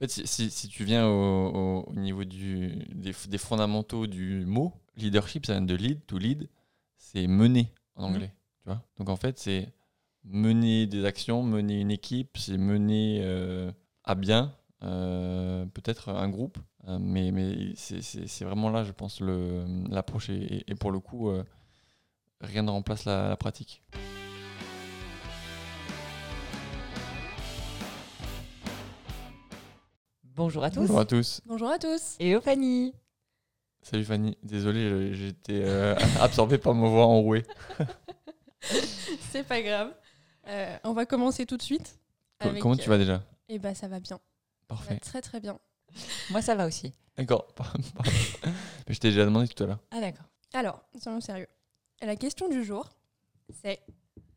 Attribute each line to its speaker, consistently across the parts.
Speaker 1: En fait, si, si, si tu viens au, au- au niveau du, des, des fondamentaux du mot, leadership, ça vient de lead, to lead, c'est mener en
Speaker 2: Mhm.
Speaker 1: anglais. Tu vois Donc en fait, c'est mener des actions, mener une équipe, c'est mener euh, à bien euh, peut-être un groupe. Euh, mais mais c'est- vraiment là, je pense, l'approche. Et, et pour le coup, rien ne remplace la, la pratique.
Speaker 2: Bonjour à tous.
Speaker 1: Bonjour à tous.
Speaker 3: Bonjour à tous.
Speaker 2: Et au Fanny.
Speaker 1: Salut Fanny. Désolé, j'étais euh, absorbé par ma voix enrouée.
Speaker 3: C'est pas grave. Euh, on va commencer tout de suite.
Speaker 1: Co-
Speaker 3: avec,
Speaker 1: Comment tu vas déjà?
Speaker 3: Eh ben ça va bien. Ça va
Speaker 1: Parfait.
Speaker 3: très très bien.
Speaker 2: Moi, ça va aussi.
Speaker 1: D'accord. Je t'ai déjà demandé tout à l'heure.
Speaker 2: Ah, d'accord.
Speaker 3: Alors, soyons sérieux. La question du jour, c'est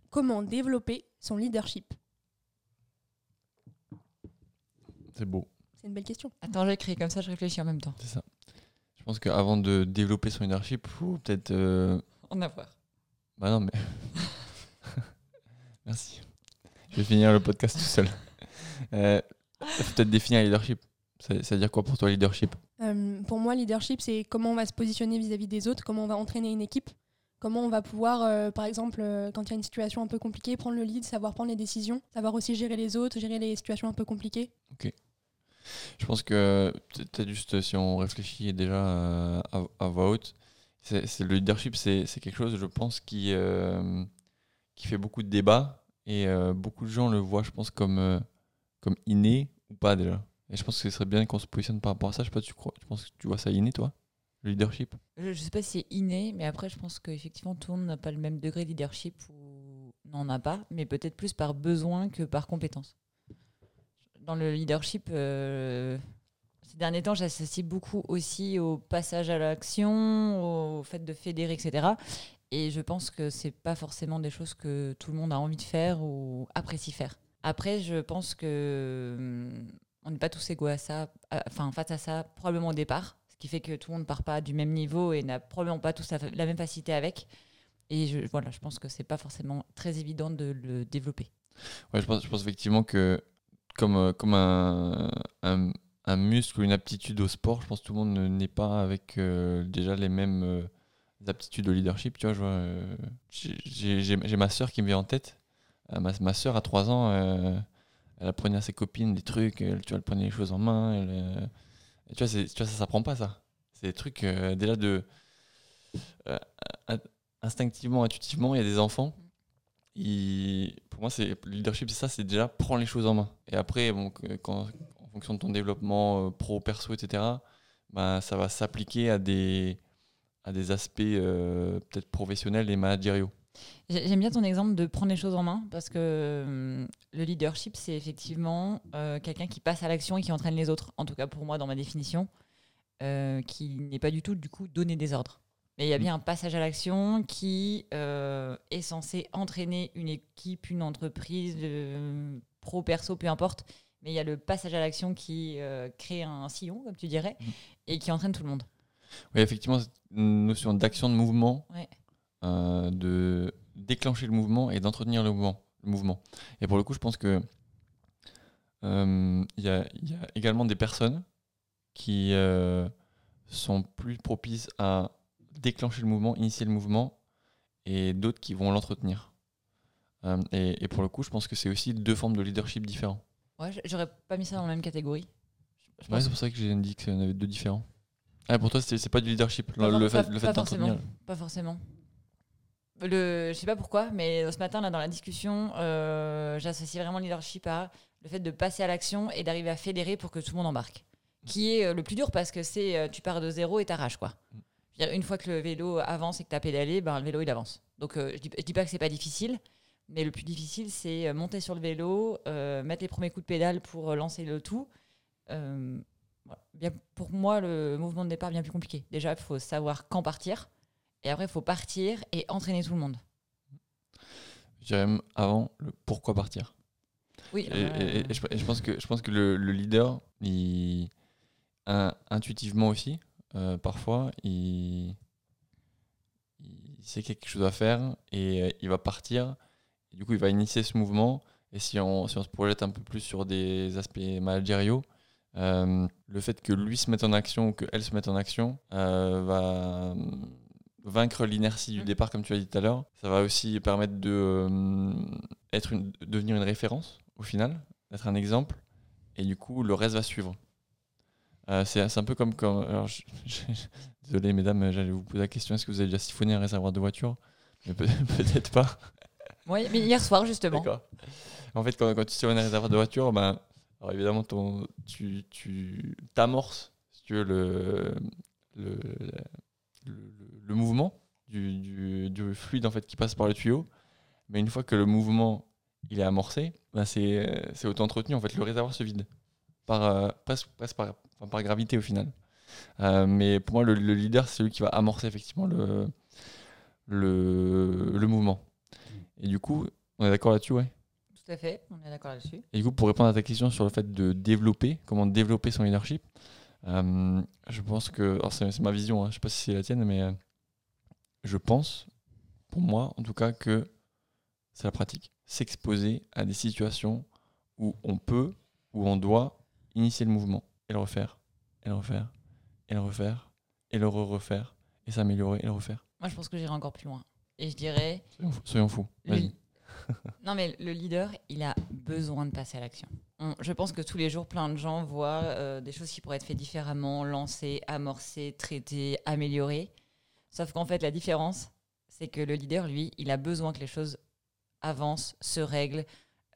Speaker 3: comment développer son leadership?
Speaker 1: C'est beau,
Speaker 3: C'est une belle question.
Speaker 2: Attends, j'écris comme ça, je réfléchis en même temps.
Speaker 1: c'est ça. Je pense qu'avant de développer son leadership, faut peut-être. euh,
Speaker 2: En avoir.
Speaker 1: Bah non, mais. Merci. Je vais finir le podcast tout seul. Euh, faut peut-être définir un leadership. Ça, ça veut dire quoi pour toi, leadership?
Speaker 3: Euh, pour moi, leadership, c'est comment on va se positionner vis-à-vis des autres, comment on va entraîner une équipe, comment on va pouvoir, euh, par exemple, euh, quand il y a une situation un peu compliquée, prendre le lead, savoir prendre les décisions, savoir aussi gérer les autres, gérer les situations un peu compliquées.
Speaker 1: Je pense que peut-être juste si on réfléchit déjà euh, à, à voix haute, c'est le leadership, c'est quelque chose, je pense, qui, euh, qui fait beaucoup de débats et euh, beaucoup de gens le voient, je pense, comme, comme inné ou pas déjà. Et je pense que ce serait bien qu'on se positionne par rapport à ça. Je sais pas, tu crois, tu penses que tu vois ça inné, toi Le leadership?
Speaker 2: Je, je sais pas si c'est inné, mais après, je pense qu'effectivement, tout le monde n'a pas le même degré de leadership ou n'en a pas, mais peut-être plus par besoin que par compétence. Dans le leadership, euh, ces derniers temps, j'associe beaucoup aussi au passage à l'action, au fait de fédérer, etc. Et je pense que c'est pas forcément des choses que tout le monde a envie de faire ou apprécie faire. Après, je pense que hum, on n'est pas tous égaux à ça, enfin face à ça, probablement au départ, ce qui fait que tout le monde part pas du même niveau et n'a probablement pas tous la même facilité avec. Et je, voilà, je pense que c'est pas forcément très évident de le développer.
Speaker 1: Ouais, je pense, je pense effectivement que comme, euh, comme un, un, muscle ou une aptitude au sport, je pense que tout le monde ne- n'est pas avec euh, déjà les mêmes euh, aptitudes au leadership. Tu vois, euh, j'ai- ma soeur qui me vient en tête. Ma, ma soeur, à 3 ans, elle apprenait à ses copines des trucs, elle, tu vois, elle prenait les choses en main. elle, et tu, vois, tu vois, ça s'apprend pas, ça. C'est des trucs déjà de. in- instinctivement, intuitivement, il y a des enfants il- pour moi, c'est le leadership, c'est ça, c'est déjà prendre les choses en main. Et après, bon, en fonction de ton développement euh, pro, perso, etc., bah, ça va s'appliquer à des, à des aspects euh, peut-être professionnels et managériaux.
Speaker 2: J'ai- J'aime bien ton exemple de prendre les choses en main parce que hum, le leadership, c'est effectivement euh, quelqu'un qui passe à l'action et qui entraîne les autres. En tout cas, pour moi, dans ma définition, qui n'est pas du tout, du coup, donner des ordres. Mais il y a bien un passage à l'action qui euh, est censé entraîner une équipe, une entreprise, euh, pro, perso, peu importe. Mais il y a le passage à l'action qui euh, crée un sillon, comme tu dirais,
Speaker 1: Mhm.
Speaker 2: et qui entraîne tout le monde.
Speaker 1: Oui, effectivement, cette notion d'action de mouvement,
Speaker 2: Ouais.
Speaker 1: de déclencher le mouvement et d'entretenir le mouvement, le mouvement. Et pour le coup, je pense que il y, a, il y a également des personnes qui sont plus propices à déclencher le mouvement, initier le mouvement, et d'autres qui vont l'entretenir. Euh, et, et pour le coup, je pense que c'est aussi deux formes de leadership différents.
Speaker 2: Ouais, j'aurais pas mis ça dans la même catégorie.
Speaker 1: Ouais, c'est pour ça que j'ai dit qu'il y en avait deux différents. Ah, pour toi, c'est pas du leadership, le,
Speaker 2: Pas
Speaker 1: le fait, le d'entretenir.
Speaker 2: Pas forcément. Le, je sais pas pourquoi, mais ce matin, là, dans la discussion, euh, j'associe vraiment le leadership à le fait de passer à l'action et d'arriver à fédérer pour que tout le monde embarque. Qui est euh, le plus dur parce que c'est euh, tu pars de zéro et t'arraches quoi. Je veux dire, une fois que le vélo avance et que tu as pédalé, ben, le vélo il avance. Donc euh, je, dis, je dis pas que c'est pas difficile, mais le plus difficile c'est euh, monter sur le vélo, euh, mettre les premiers coups de pédale pour lancer le tout. Euh, voilà. bien, pour moi, le mouvement de départ est bien plus compliqué. Déjà, il faut savoir quand partir. Et après, il faut partir et entraîner tout le monde.
Speaker 1: Je dirais même avant le pourquoi partir.
Speaker 2: Oui,
Speaker 1: Et, et- et je, et je pense que, je pense que le, le leader, il, intuitivement aussi, euh, parfois, il, il sait qu'il y a quelque chose à faire et euh, il va partir. Et du coup, il va initier ce mouvement. Et si on, si on se projette un peu plus sur des aspects managériaux, euh, le fait que lui se mette en action ou qu'elle se mette en action va vaincre l'inertie du
Speaker 2: Mm.
Speaker 1: départ, comme tu as dit tout à l'heure. Ça va aussi permettre de être une, devenir une référence au final, d'être un exemple, et du coup le reste va suivre. Euh, c'est un peu comme quand. alors, je- je- désolé mesdames, j'allais vous poser la question est-ce que vous avez déjà siphonné un réservoir de voiture Mais peut-être pas.
Speaker 2: Oui, mais hier soir, justement.
Speaker 1: D'accord. En fait, quand, quand tu siphonnes un réservoir de voiture, ben, alors évidemment, ton, tu, tu t'amorces, si tu veux, le, le, le, le mouvement du, du, du fluide en fait, qui passe par le tuyau. Mais une fois que le mouvement il est amorcé, ben, c'est, auto-entretenu. En fait, le réservoir se vide. Par, euh, presque, presque par, enfin, par gravité au final. Euh, mais pour moi, le, le leader, c'est celui qui va amorcer effectivement le, le, le mouvement. Et du coup, on est d'accord là-dessus, ouais?
Speaker 2: Tout à fait, on est d'accord là-dessus.
Speaker 1: et du coup, pour répondre à ta question sur le fait de développer, comment développer son leadership, euh, je pense que, c'est ma vision, hein, je sais pas si c'est la tienne, mais euh, je pense, pour moi en tout cas, que c'est la pratique. S'exposer à des situations où on peut, où on doit initier le mouvement et le refaire, et le refaire, et le refaire, et le re-refaire, et s'améliorer et le refaire.
Speaker 2: Moi, je pense que j'irai encore plus loin. Et je dirais,
Speaker 1: Soyons, fous- Vas-y.
Speaker 2: non mais le leader, il a besoin de passer à l'action. On- Je pense que tous les jours, plein de gens voient euh, des choses qui pourraient être faites différemment, lancées, amorcées, traitées, améliorées. Sauf qu'en fait, la différence, c'est que le leader, lui, il a besoin que les choses avancent, se règlent,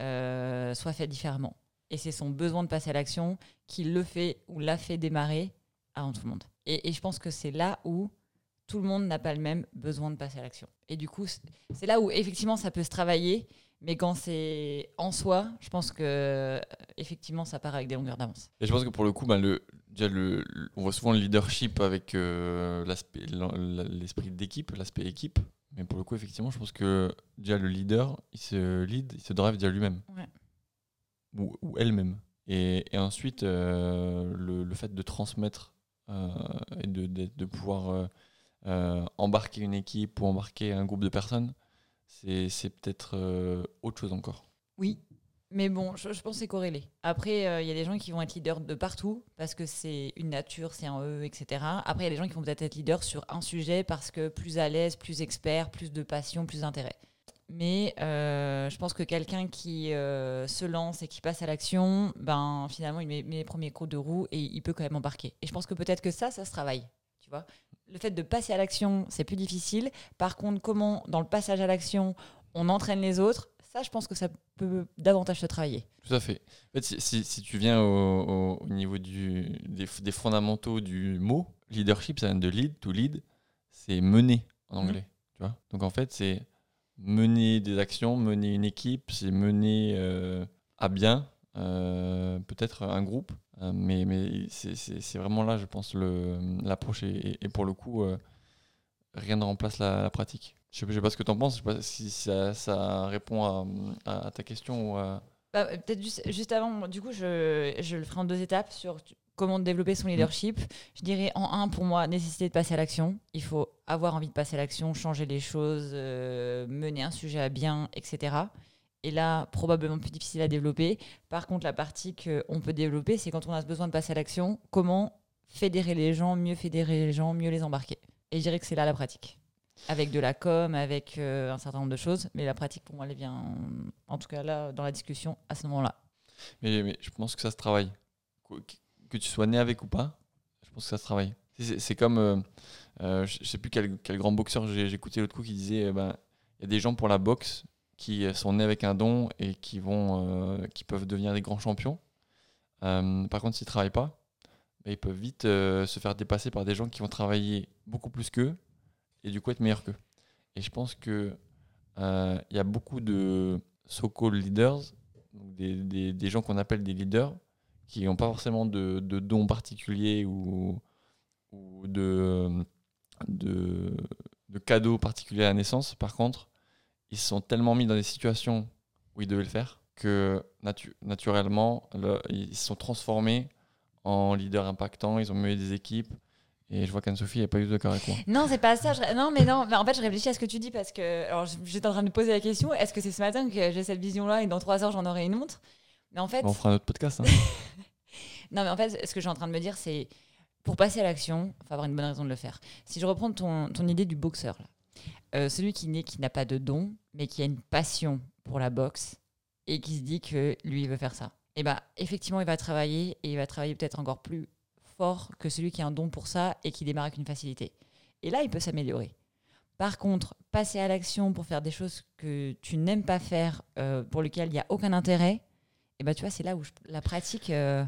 Speaker 2: euh, soient faites différemment. Et c'est son besoin de passer à l'action qui le fait ou l'a fait démarrer avant tout le monde. Et, et je pense que c'est là où tout le monde n'a pas le même besoin de passer à l'action. Et du coup, c'est- là où effectivement ça peut se travailler, mais quand c'est en soi, je pense que euh, effectivement ça part avec des longueurs d'avance.
Speaker 1: Et je pense que pour le coup, ben, le, déjà le, le- on voit souvent le leadership avec euh, l'esprit d'équipe, l'aspect équipe. Mais pour le coup, effectivement, je pense que déjà le leader, il se lead, il se drive déjà lui-même.
Speaker 2: Ouais.
Speaker 1: Ou, ou elle-même. Et, ensuite, euh, le, fait de transmettre euh, et de, de, pouvoir euh, embarquer une équipe ou embarquer un groupe de personnes, c'est peut-être autre chose encore.
Speaker 2: Oui. Mais bon, je, pense que c'est corrélé. Après, il y a des gens qui vont être leaders de partout parce que c'est une nature, c'est un eux, etc. Après, il y a des gens qui vont peut-être être leaders sur un sujet parce que plus à l'aise, plus expert, plus de passion, plus d'intérêt. Mais euh, je pense que quelqu'un qui euh, se lance et qui passe à l'action, ben finalement, il met, met les premiers coups de roue et il peut quand même embarquer. Et je pense que peut-être que ça, ça se travaille. Tu vois Le fait de passer à l'action, c'est plus difficile. Par contre, comment, dans le passage à l'action, on entraîne les autres, ça, je pense que ça peut davantage se travailler.
Speaker 1: Tout à fait. En fait, si, si- si tu viens au, au- au niveau du, des, fondamentaux du mot, leadership, ça vient de lead, to lead, c'est mener en
Speaker 2: Mhm.
Speaker 1: anglais. Tu vois Donc en fait, c'est mener des actions, mener une équipe, c'est mener euh, à bien euh, peut-être un groupe. Euh, mais mais c'est- vraiment là, je pense, l'approche. Et, et pour le coup, rien ne remplace la, pratique. Je ne sais, pas ce que tu en penses, je sais pas si ça, répond à, ta question ou.
Speaker 2: Bah, Peut-être juste, juste avant, du coup, je, je le ferai en deux étapes sur comment développer son leadership. Je dirais en un, pour moi, nécessité de passer à l'action. Il faut avoir envie de passer à l'action, changer les choses, euh, mener un sujet à bien, etc. Et là, probablement plus difficile à développer. Par contre, la partie qu'on peut développer, c'est quand on a ce besoin de passer à l'action, comment fédérer les gens, mieux fédérer les gens, mieux les embarquer. Et je dirais que c'est là la pratique. Avec de la com, avec euh, un certain nombre de choses. Mais la pratique, pour moi, elle vient, en tout cas là, dans la discussion, à ce moment-là.
Speaker 1: Mais, mais je pense que ça se travaille. Que, tu sois né avec ou pas, je pense que ça se travaille. C'est- comme, euh, euh, je sais plus quel, quel grand boxeur j'ai écouté l'autre coup qui disait, euh, ben, il y a des gens pour la boxe qui euh, sont nés avec un don et qui vont, euh, qui peuvent devenir des grands champions. Par contre, s'ils travaillent pas, ben, ils peuvent vite se faire dépasser par des gens qui vont travailler beaucoup plus qu'eux et du coup être meilleurs qu'eux. Et je pense que il y a beaucoup de so-called leaders, des- des gens qu'on appelle des leaders, qui n'ont pas forcément de, dons particuliers ou, de, de, de cadeaux particuliers à la naissance. Par contre, ils se sont tellement mis dans des situations où ils devaient le faire que natu- naturellement, le- ils se sont transformés en leaders impactants. Ils ont mené des équipes. Et je vois qu'Anne-Sophie n'est pas du tout d'accord avec moi.
Speaker 2: Non, c'est pas ça. Non, mais non. En fait, je réfléchis à ce que tu dis parce que. J'étais en train de me poser la question est-ce que c'est ce matin que j'ai cette vision-là et dans trois heures, j'en aurai une autre? Mais en fait.
Speaker 1: On fera un autre podcast. hein.
Speaker 2: Non, mais en fait, ce que je suis en train de me dire, c'est pour passer à l'action, il faut avoir une bonne raison de le faire. Si je reprends ton, ton idée du boxeur, là, euh, celui qui n'est qui n'a pas de don, mais qui a une passion pour la boxe et qui se dit que lui, il veut faire ça. Et bien, effectivement, il va travailler et il va travailler peut-être encore plus fort que celui qui a un don pour ça et qui démarre avec une facilité. Et là, il peut s'améliorer. Par contre, passer à l'action pour faire des choses que tu n'aimes pas faire, euh, pour lesquelles il n'y a aucun intérêt, et ben tu vois, c'est là où je- la pratique. euh,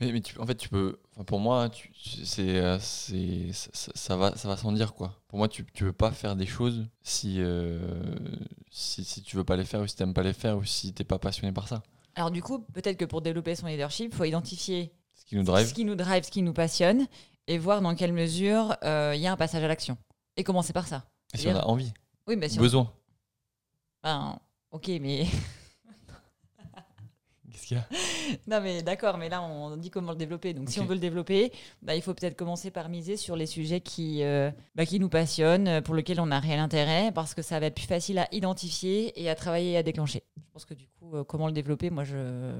Speaker 1: Mais, mais tu- en fait, tu peux. Pour moi, tu- tu- c'est, euh, c'est, ça, ça va, ça va sans dire quoi. Pour moi, tu, tu peux pas faire des choses si, euh, si, si tu veux pas les faire ou si t'aimes pas les faire ou si t'es pas passionné par ça.
Speaker 2: Alors du coup, peut-être que pour développer son leadership, il faut identifier
Speaker 1: Ce qui nous drive.
Speaker 2: ce qui nous drive, ce qui nous passionne, et voir dans quelle mesure euh, il y a un passage à l'action. Et commencer par ça.
Speaker 1: Et si on a envie,
Speaker 2: Oui, mais si on-
Speaker 1: besoin.
Speaker 2: Ben, ok, mais
Speaker 1: Qu'est-ce qu'il y a
Speaker 2: non, mais d'accord, mais là on dit comment le développer. Donc si on veut le développer, bah, il faut peut-être commencer par miser sur les sujets qui, euh, bah, qui nous passionnent, euh, pour lesquels on a réel intérêt, parce que ça va être plus facile à identifier et à travailler et à déclencher. Je pense que du coup, euh, comment le développer, moi je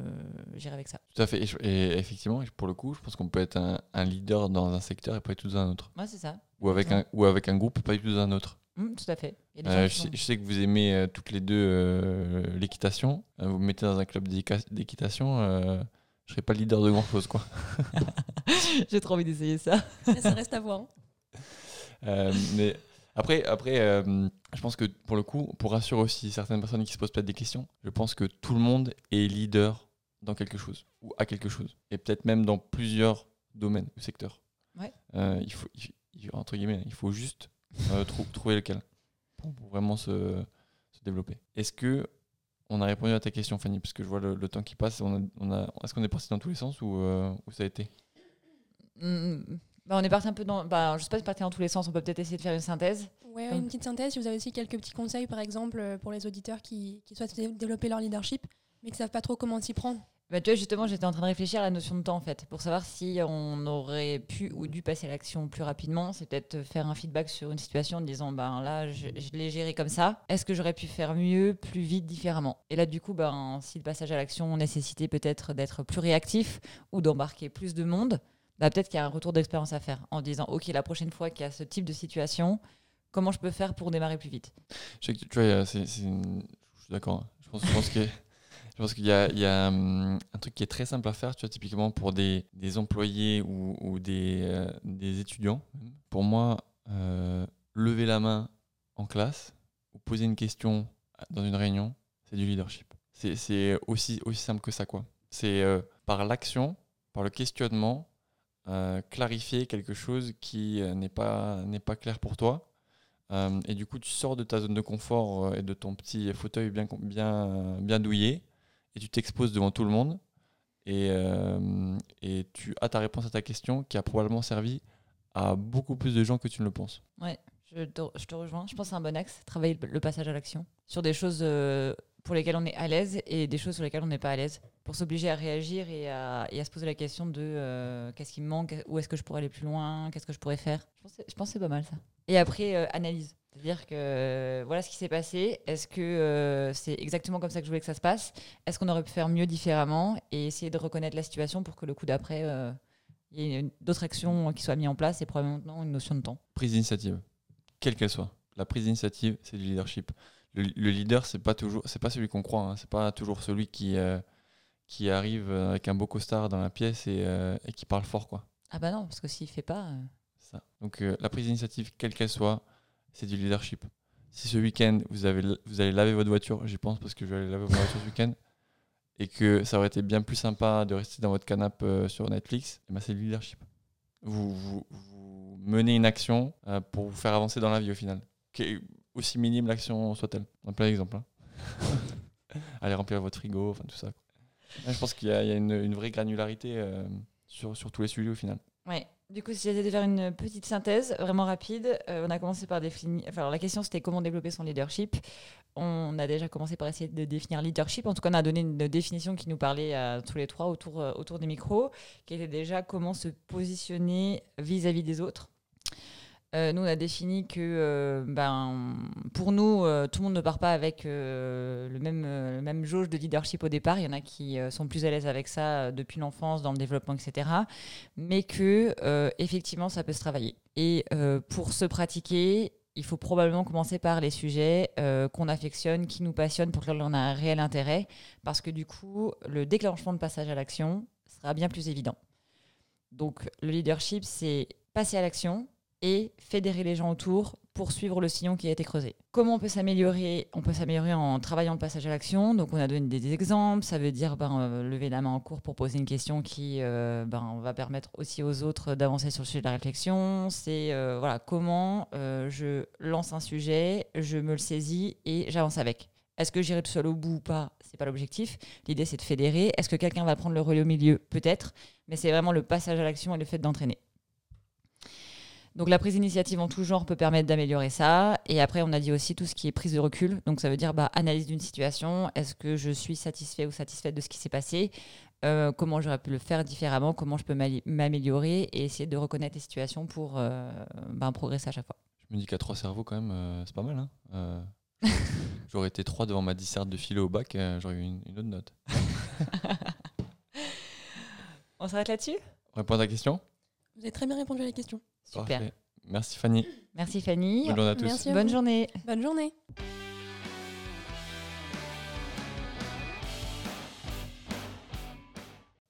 Speaker 2: j'irai avec ça.
Speaker 1: Tout à fait. Et, je- et effectivement, pour le coup, je pense qu'on peut être un, un leader dans un secteur et pas du tout dans un autre.
Speaker 2: Ouais, c'est ça.
Speaker 1: Ou avec, un, ou avec un groupe, pas du tout dans un autre.
Speaker 2: Hum, tout à fait. Il y a des
Speaker 1: Euh,
Speaker 2: gens
Speaker 1: je, sais,
Speaker 2: sont-
Speaker 1: je sais que vous aimez euh, toutes les deux euh, l'équitation. Vous me mettez dans un club d'équitation, euh, je serais pas le leader de grand chose, quoi.
Speaker 2: J'ai trop envie d'essayer ça.
Speaker 3: Mais ça reste à voir. hein.
Speaker 1: Euh, mais après, après euh, je pense que pour le coup, pour rassurer aussi certaines personnes qui se posent peut-être des questions, je pense que tout le monde est leader dans quelque chose ou à quelque chose, et peut-être même dans plusieurs domaines ou secteurs.
Speaker 2: Ouais.
Speaker 1: Euh, il faut, il- il- entre guillemets, il faut juste euh, trou- trouver lequel pour, pour vraiment se, se développer. Est-ce que on a répondu à ta question, Fanny, parce que je vois le, le temps qui passe. On a, on a, est-ce qu'on est parti dans tous les sens ou euh, où ça a été?
Speaker 2: Hum, bah, on est parti un peu dans. Bah, je sais pas si partir dans tous les sens, on peut peut-être essayer de faire une synthèse. Comme-
Speaker 3: une petite synthèse. Si vous avez aussi quelques petits conseils, par exemple, euh, pour les auditeurs qui, qui souhaitent dé- développer leur leadership, mais qui savent pas trop comment s'y prendre.
Speaker 2: Bah, tu vois, justement, j'étais en train de réfléchir à la notion de temps, en fait, pour savoir si on aurait pu ou dû passer à l'action plus rapidement. C'est peut-être faire un feedback sur une situation en disant, ben là, je, l'ai géré comme ça. Est-ce que j'aurais pu faire mieux, plus vite, différemment? Et là, du coup, ben, si le passage à l'action nécessitait peut-être d'être plus réactif ou d'embarquer plus de monde, bah, peut-être qu'il y a un retour d'expérience à faire en disant, OK, la prochaine fois qu'il y a ce type de situation, comment je peux faire pour démarrer plus vite?
Speaker 1: Je tu vois, c'est, je suis d'accord. hein. Je pense que je pense qu'il y a, hum, un truc qui est très simple à faire, tu vois, typiquement pour des, employés ou, euh, des étudiants. Pour moi, euh, lever la main en classe ou poser une question dans une réunion, c'est du leadership. C'est, aussi, simple que ça, quoi. C'est euh, par l'action, par le questionnement, clarifier quelque chose qui n'est pas, clair pour toi. Euh, et du coup, tu sors de ta zone de confort et de ton petit fauteuil bien douillé tu t'exposes devant tout le monde et, euh, et tu as ta réponse à ta question qui a probablement servi à beaucoup plus de gens que tu ne le penses.
Speaker 2: Te, je te rejoins. Je pense que c'est un bon axe, travailler le, passage à l'action sur des choses euh, pour lesquelles on est à l'aise et des choses sur lesquelles on n'est pas à l'aise. Pour s'obliger à réagir et à, se poser la question de euh, qu'est-ce qui me manque, où est-ce que je pourrais aller plus loin, qu'est-ce que je pourrais faire? Je pense, je pense que c'est pas mal ça. Et après, analyse. C'est-à-dire que euh, voilà ce qui s'est passé. Est-ce que euh, c'est exactement comme ça que je voulais que ça se passe? Est-ce qu'on aurait pu faire mieux différemment Et essayer de reconnaître la situation pour que le coup d'après, euh, il y ait d'autres actions qui soient mises en place et probablement une notion de temps?
Speaker 1: Prise d'initiative, quelle qu'elle soit. La prise d'initiative, c'est du leadership. Le, le leader, c'est pas toujours, c'est pas celui qu'on croit. hein. C'est pas toujours celui qui euh, qui arrive avec un beau costard dans la pièce et, euh, et qui parle fort, quoi.
Speaker 2: Ah bah non, parce que s'il fait pas... euh,
Speaker 1: Ça. Donc euh, la prise d'initiative, quelle qu'elle soit, c'est du leadership. Si ce week-end, vous, avez, vous allez laver votre voiture, j'y pense parce que je vais aller laver ma voiture ce week-end, et que ça aurait été bien plus sympa de rester dans votre canapé euh, sur Netflix, eh ben, c'est le leadership. Vous, vous, vous menez une action euh, pour vous faire avancer dans la vie au final. Qui- aussi minime l'action soit-elle. Un plein exemple. hein. Allez remplir votre frigo, enfin tout ça. je pense qu'il y a, une vraie granularité euh, sur, sur tous les sujets au final.
Speaker 2: Ouais. Du coup, si j'essayais de faire une petite synthèse vraiment rapide, euh, on a commencé par définir. Enfin, alors, la question c'était comment développer son leadership. On a déjà commencé par essayer de définir leadership. En tout cas, on a donné une définition qui nous parlait à tous les trois autour, euh, autour des micros, qui était déjà comment se positionner vis-à-vis des autres. Euh, nous, on a défini que euh, ben, pour nous, euh, tout le monde ne part pas avec le, même, le même jauge de leadership au départ. Il y en a qui sont plus à l'aise avec ça depuis l'enfance, dans le développement, etc. Mais que, effectivement, ça peut se travailler. Et pour se pratiquer, il faut probablement commencer par les sujets qu'on affectionne, qui nous passionnent, pour lesquels on a un réel intérêt. Parce que du coup, le déclenchement de passage à l'action sera bien plus évident. Donc, le leadership, c'est passer à l'action et fédérer les gens autour pour suivre le sillon qui a été creusé. Comment on peut s'améliorer? On peut s'améliorer en travaillant le passage à l'action. Donc on a donné des exemples. Ça veut dire ben, euh, lever la main en cours pour poser une question qui euh, ben, va permettre aussi aux autres d'avancer sur le sujet de la réflexion. C'est euh, voilà comment je lance un sujet, je me le saisis et j'avance avec. Est-ce que j'irai tout seul au bout ou pas? C'est pas l'objectif. L'idée c'est de fédérer. Est-ce que quelqu'un va prendre le relais au milieu? Peut-être. Mais c'est vraiment le passage à l'action et le fait d'entraîner. Donc la prise d'initiative en tout genre peut permettre d'améliorer ça. Et après, on a dit aussi tout ce qui est prise de recul. Donc ça veut dire bah, analyse d'une situation. Est-ce que je suis satisfait ou satisfaite de ce qui s'est passé? Euh, Comment j'aurais pu le faire différemment? Comment je peux m'améliorer Et essayer de reconnaître les situations pour euh, bah, progresser à chaque fois.
Speaker 1: Je me dis qu'à trois cerveaux, quand même, euh, c'est pas mal. Hein j'aurais été trois devant ma disserte de philo au bac, j'aurais eu une, autre note.
Speaker 2: on s'arrête là-dessus?
Speaker 1: Répondre à la question?
Speaker 3: Vous avez très bien répondu à la question.
Speaker 2: Super.
Speaker 1: Merci Fanny.
Speaker 2: Merci Fanny.
Speaker 1: Bonne journée à tous.
Speaker 3: Merci
Speaker 2: Bonne journée.
Speaker 3: Bonne journée.